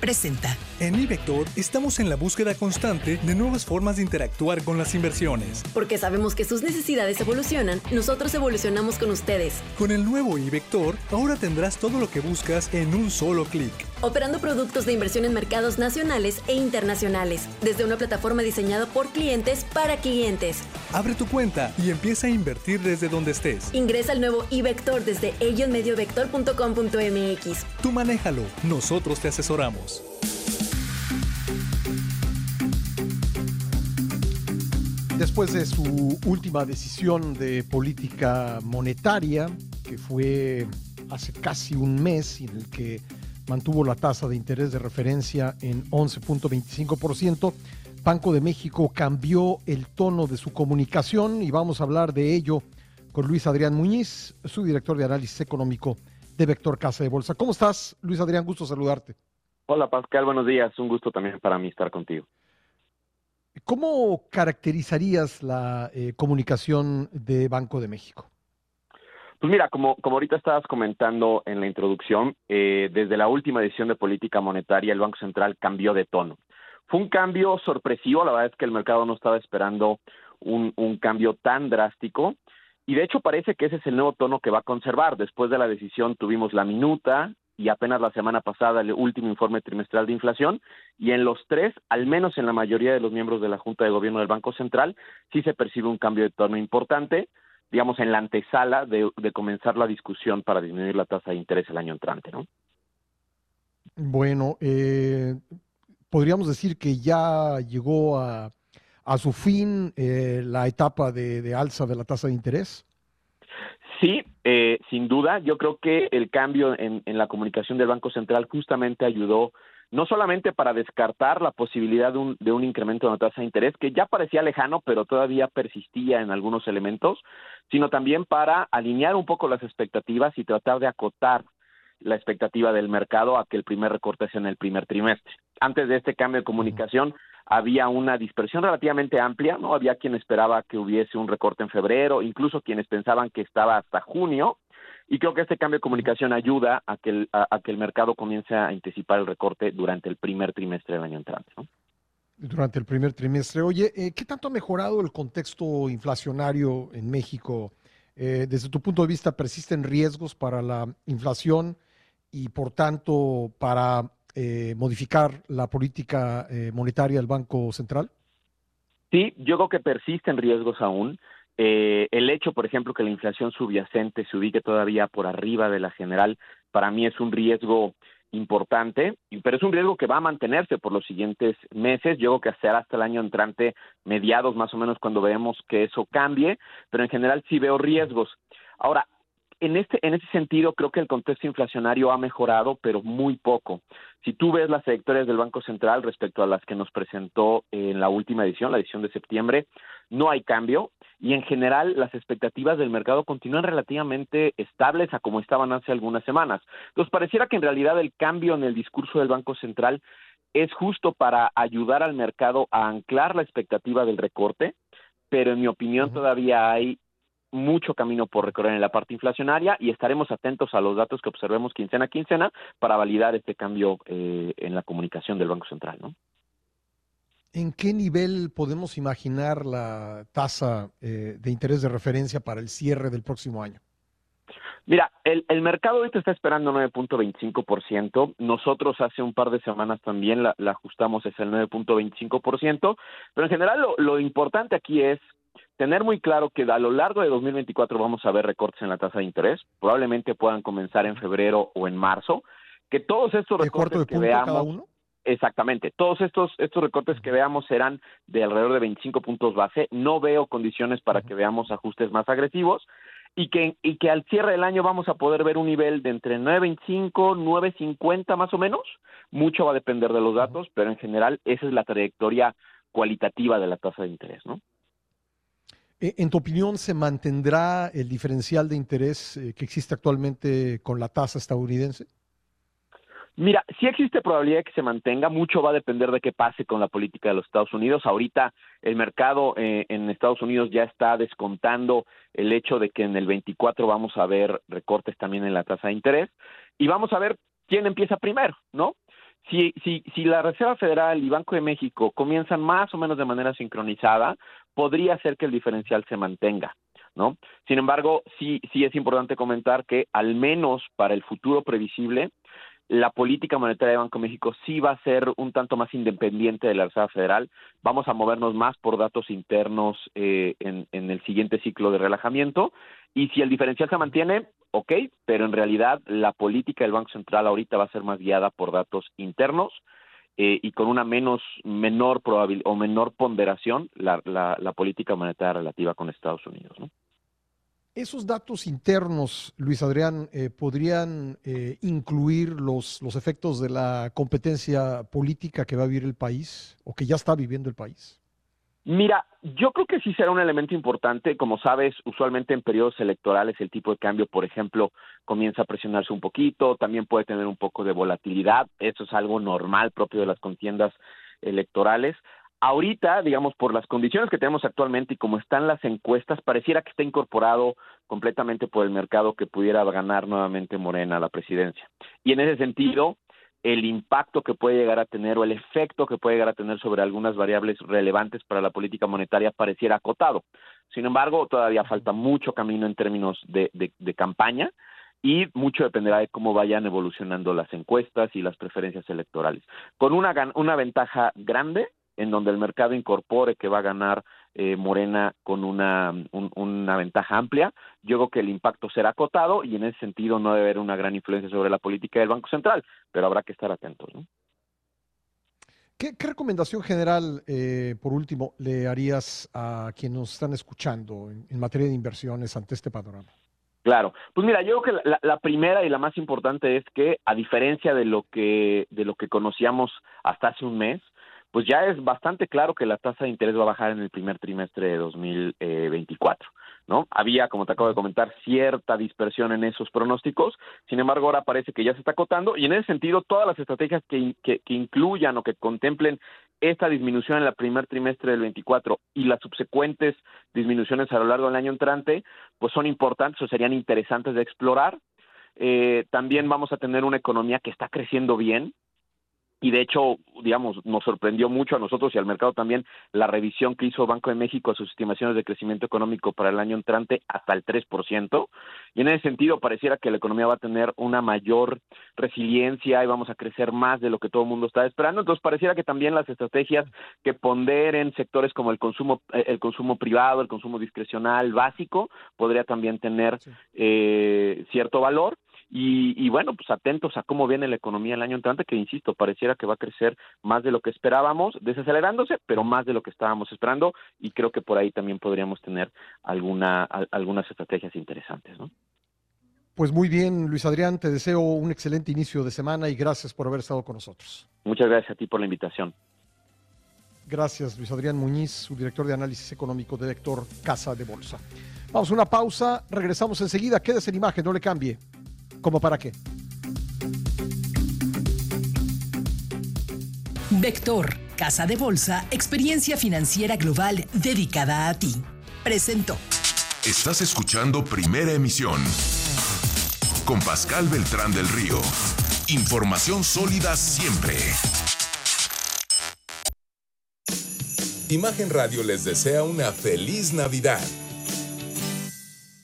presenta. En mi Vector estamos en la búsqueda constante de nuevas formas de interactuar con las inversiones. Porque sabemos que sus necesidades evolucionan, nosotros evolucionamos con ustedes. Con el nuevo iVector, ahora tendrás todo lo que buscas en un solo clic. Operando productos de inversión en mercados nacionales e internacionales, desde una plataforma diseñada por clientes para clientes. Abre tu cuenta y empieza a invertir desde donde estés. Ingresa al nuevo iVector desde elloenmediovector.com.mx. Tú manéjalo, nosotros te asesoramos. Después de su última decisión de política monetaria, que fue hace casi un mes, en el que mantuvo la tasa de interés de referencia en 11.25%, Banco de México cambió el tono de su comunicación y vamos a hablar de ello con Luis Adrián Muñiz, su director de análisis económico de Vector Casa de Bolsa. ¿Cómo estás, Luis Adrián? Gusto saludarte. Hola Pascal, buenos días. Un gusto también para mí estar contigo. ¿Cómo caracterizarías la eh, comunicación de Banco de México? Pues mira, como, como ahorita estabas comentando en la introducción, eh, desde la última edición de política monetaria el Banco Central cambió de tono. Fue un cambio sorpresivo, la verdad es que el mercado no estaba esperando un, un cambio tan drástico y de hecho parece que ese es el nuevo tono que va a conservar. Después de la decisión tuvimos la minuta, y apenas la semana pasada el último informe trimestral de inflación y en los tres, al menos en la mayoría de los miembros de la Junta de Gobierno del Banco Central, sí se percibe un cambio de tono importante, digamos en la antesala de, comenzar la discusión para disminuir la tasa de interés el año entrante, ¿no? Bueno, eh, podríamos decir que ya llegó a, su fin eh, la etapa de alza de la tasa de interés. Sí, eh, sin duda, yo creo que el cambio en, la comunicación del Banco Central justamente ayudó no solamente para descartar la posibilidad de un, de un incremento de la tasa de interés, que ya parecía lejano, pero todavía persistía en algunos elementos, sino también para alinear un poco las expectativas y tratar de acotar la expectativa del mercado a que el primer recorte sea en el primer trimestre. Antes de este cambio de comunicación, había una dispersión relativamente amplia, ¿no? Había quien esperaba que hubiese un recorte en febrero, incluso quienes pensaban que estaba hasta junio, y creo que este cambio de comunicación ayuda a que el, a, que el mercado comience a anticipar el recorte durante el primer trimestre del año entrante, ¿no? Durante el primer trimestre. Oye, eh, ¿qué tanto ha mejorado el contexto inflacionario en México? Eh, desde tu punto de vista, ¿persisten riesgos para la inflación y, por tanto, para eh, modificar la política eh, monetaria del Banco Central? Sí, yo creo que persisten riesgos aún. Eh, el hecho, por ejemplo, que la inflación subyacente se ubique todavía por arriba de la general, para mí es un riesgo importante, pero es un riesgo que va a mantenerse por los siguientes meses. Yo creo que hasta el año entrante, mediados más o menos, cuando veamos que eso cambie, pero en general sí veo riesgos. Ahora, en este, en ese sentido, creo que el contexto inflacionario ha mejorado, pero muy poco. Si tú ves las trayectorias del Banco Central respecto a las que nos presentó en la última edición, la edición de septiembre, no hay cambio y en general las expectativas del mercado continúan relativamente estables a como estaban hace algunas semanas. Entonces, pareciera que en realidad el cambio en el discurso del Banco Central es justo para ayudar al mercado a anclar la expectativa del recorte, pero en mi opinión todavía hay mucho camino por recorrer en la parte inflacionaria y estaremos atentos a los datos que observemos quincena a quincena para validar este cambio eh, en la comunicación del Banco Central. ¿no? ¿En qué nivel podemos imaginar la tasa eh, de interés de referencia para el cierre del próximo año? Mira, el, el mercado ahorita está esperando 9.25%. Nosotros hace un par de semanas también la, ajustamos es el 9.25%. Pero en general lo, lo importante aquí es tener muy claro que a lo largo de 2024 vamos a ver recortes en la tasa de interés, probablemente puedan comenzar en febrero o en marzo, que todos estos recortes que veamos Exactamente. Todos estos, estos recortes que veamos serán de alrededor de 25 puntos base. No veo condiciones para que veamos ajustes más agresivos y que, y que al cierre del año vamos a poder ver un nivel de entre 9.25, 9.50 más o menos. Mucho va a depender de los datos, pero en general esa es la trayectoria cualitativa de la tasa de interés, ¿no? Eh, en tu opinión, ¿se mantendrá el diferencial de interés eh, que existe actualmente con la tasa estadounidense? Mira, sí existe probabilidad de que se mantenga, mucho va a depender de qué pase con la política de los Estados Unidos. Ahorita el mercado eh, en Estados Unidos ya está descontando el hecho de que en el 24 vamos a ver recortes también en la tasa de interés y vamos a ver quién empieza primero, ¿no? Si, si, si la Reserva Federal y Banco de México comienzan más o menos de manera sincronizada, podría ser que el diferencial se mantenga. ¿No? Sin embargo, sí, sí es importante comentar que al menos para el futuro previsible, la política monetaria de Banco de México sí va a ser un tanto más independiente de la Reserva Federal. Vamos a movernos más por datos internos eh, en, el siguiente ciclo de relajamiento. Y si el diferencial se mantiene, ok, pero en realidad la política del Banco Central ahorita va a ser más guiada por datos internos eh, y con una menos menor probabilidad o menor ponderación la, la, la política monetaria relativa con Estados Unidos. ¿no? Esos datos internos, Luis Adrián, eh, podrían eh, incluir los, los efectos de la competencia política que va a vivir el país o que ya está viviendo el país. Mira, yo creo que sí será un elemento importante. Como sabes, usualmente en periodos electorales el tipo de cambio, por ejemplo, comienza a presionarse un poquito, también puede tener un poco de volatilidad. Eso es algo normal propio de las contiendas electorales. Ahorita, digamos, por las condiciones que tenemos actualmente y como están las encuestas, pareciera que está incorporado completamente por el mercado que pudiera ganar nuevamente Morena la presidencia. Y en ese sentido, el impacto que puede llegar a tener o el efecto que puede llegar a tener sobre algunas variables relevantes para la política monetaria pareciera acotado. Sin embargo, todavía falta mucho camino en términos de, de campaña y mucho dependerá de cómo vayan evolucionando las encuestas y las preferencias electorales. Con una, una ventaja grande en donde el mercado incorpore que va a ganar eh, Morena con una, una ventaja amplia, yo creo que el impacto será acotado y en ese sentido no debe haber una gran influencia sobre la política del Banco Central, pero habrá que estar atentos. ¿no? ¿Qué, recomendación general, eh, por último, le harías a quienes nos están escuchando en, materia de inversiones ante este panorama? Claro, pues mira, yo creo que la, la, primera y la más importante es que, a diferencia de lo que de lo que conocíamos hasta hace un mes, pues ya es bastante claro que la tasa de interés va a bajar en el primer trimestre de 2024. ¿No? Había, como te acabo de comentar, cierta dispersión en esos pronósticos, sin embargo, ahora parece que ya se está acotando y en ese sentido todas las estrategias que, que, incluyan o que contemplen esta disminución en el primer trimestre del 24 y las subsecuentes disminuciones a lo largo del año entrante, pues son importantes o serían interesantes de explorar. Eh, también vamos a tener una economía que está creciendo bien, y de hecho, digamos, nos sorprendió mucho a nosotros y al mercado también la revisión que hizo Banco de México a sus estimaciones de crecimiento económico para el año entrante hasta el 3%. Y en ese sentido, pareciera que la economía va a tener una mayor resiliencia y vamos a crecer más de lo que todo el mundo está esperando. Entonces, pareciera que también las estrategias que ponderen sectores como el consumo, eh, el consumo privado, el consumo discrecional básico, podría también tener eh, cierto valor. Y, bueno, pues atentos a cómo viene la economía el año entrante, que insisto, pareciera que va a crecer más de lo que esperábamos, desacelerándose, pero más de lo que estábamos esperando, y creo que por ahí también podríamos tener alguna, algunas estrategias interesantes, ¿no? Pues muy bien, Luis Adrián, te deseo un excelente inicio de semana y gracias por haber estado con nosotros. Muchas gracias a ti por la invitación. Gracias, Luis Adrián Muñiz, subdirector de análisis económico de Lector Casa de Bolsa. Vamos a una pausa, regresamos enseguida, quédese en imagen, no le cambie. ¿Cómo para qué? Vector, Casa de Bolsa, experiencia financiera global dedicada a ti. Presento. Estás escuchando Primera Emisión con Pascal Beltrán del Río. Información sólida siempre. Imagen Radio les desea una feliz Navidad.